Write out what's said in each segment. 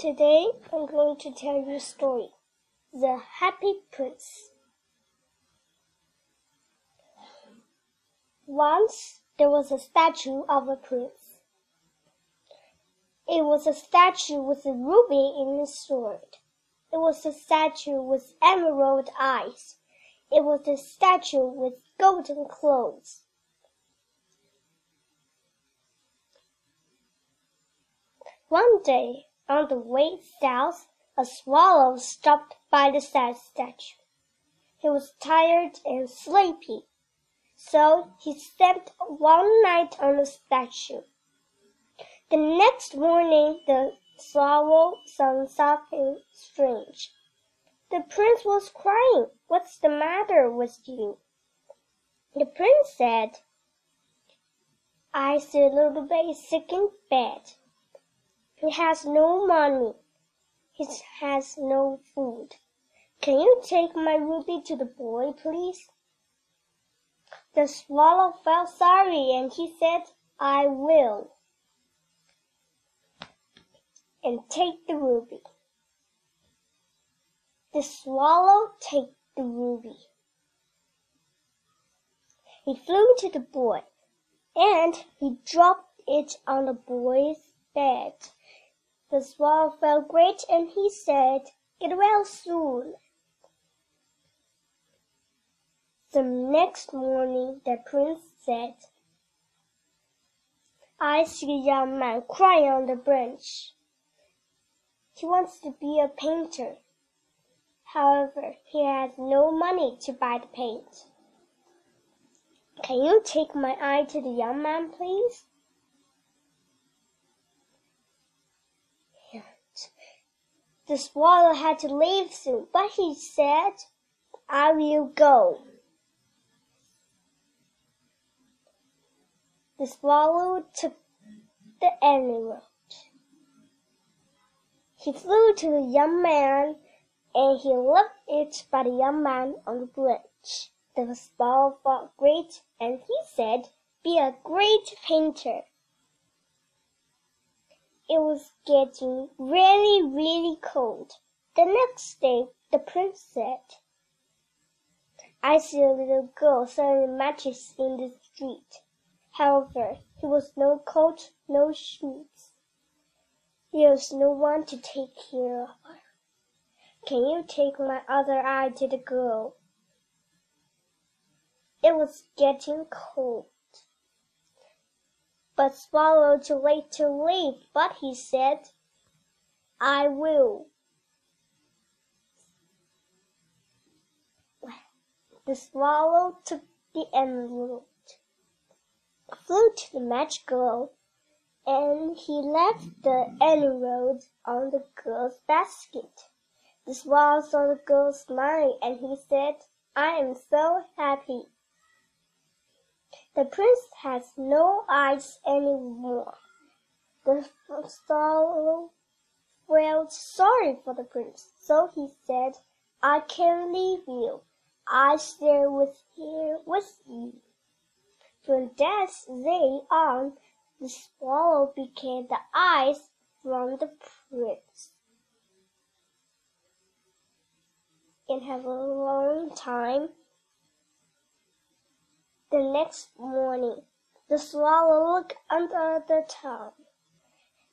Today I'm going to tell you a story. The Happy Prince. Once there was a statue of a prince. It was a statue with a ruby in its sword. It was a statue with emerald eyes. It was a statue with golden clothes. One day, on the way south, a swallow stopped by the sad statue. He was tired and sleepy, so he slept one night on the statue. The next morning the swallow saw something strange. The prince was crying. What's the matter with you? The prince said, I see a little baby sick in bed. He has no money. He has no food. Can you take my ruby to the boy, please? The swallow felt sorry and he said, I will. And take the ruby. The swallow took the ruby. He flew to the boy and he dropped it on the boy's bed. The swallow felt great and he said, Get well soon. The next morning the prince said, I see a young man crying on the branch. He wants to be a painter. However, he has no money to buy the paint. Can you take my eye to the young man, please? The swallow had to leave soon, but he said, I will go. The swallow took the emerald. He flew to the young man and he left it by the young man on the bridge. The swallow felt great and he said, Be a great painter. It was getting really, really cold. The next day, the prince said, I see a little girl selling matches in the street. However, he was no coat, no shoes. There was no one to take care of her. Can you take my other eye to the girl? It was getting cold but Swallow too late to leave, but he said, I will. The swallow took the emerald, flew to the match girl, and he left the emerald on the girl's basket. The swallow saw the girl smiling, and he said, I am so happy. The prince has no eyes any more. The swallow felt sorry for the prince, so he said, I can leave you. I stay with here with you. From that day on, the swallow became the eyes from the prince. And have a long time the next morning, the swallow looked under the town.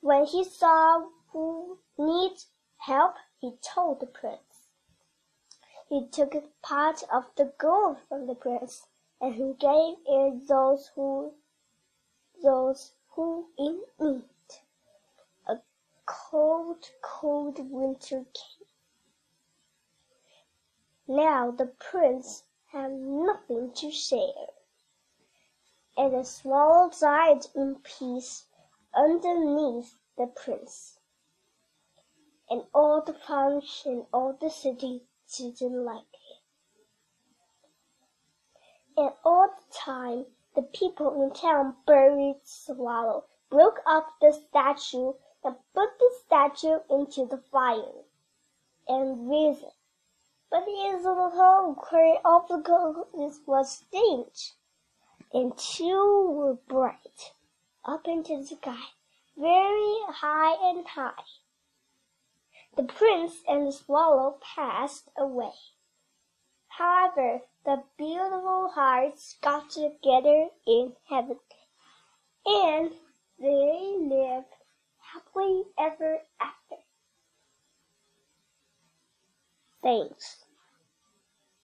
When he saw who needed help, he told the prince. He took part of the gold from the prince, and he gave it those who those who in need. A cold, cold winter came. Now the prince had nothing to share and the swallow died in peace underneath the prince. And all the farms and all the city didn't like it. And all the time, the people in town buried Swallow, broke up the statue, and put the statue into the fire, and reason. But his little hole where all the gold was stench and two were bright, up into the sky, very high and high. the prince and the swallow passed away. However, the beautiful hearts got together in heaven, and they lived happily ever after. Thanks.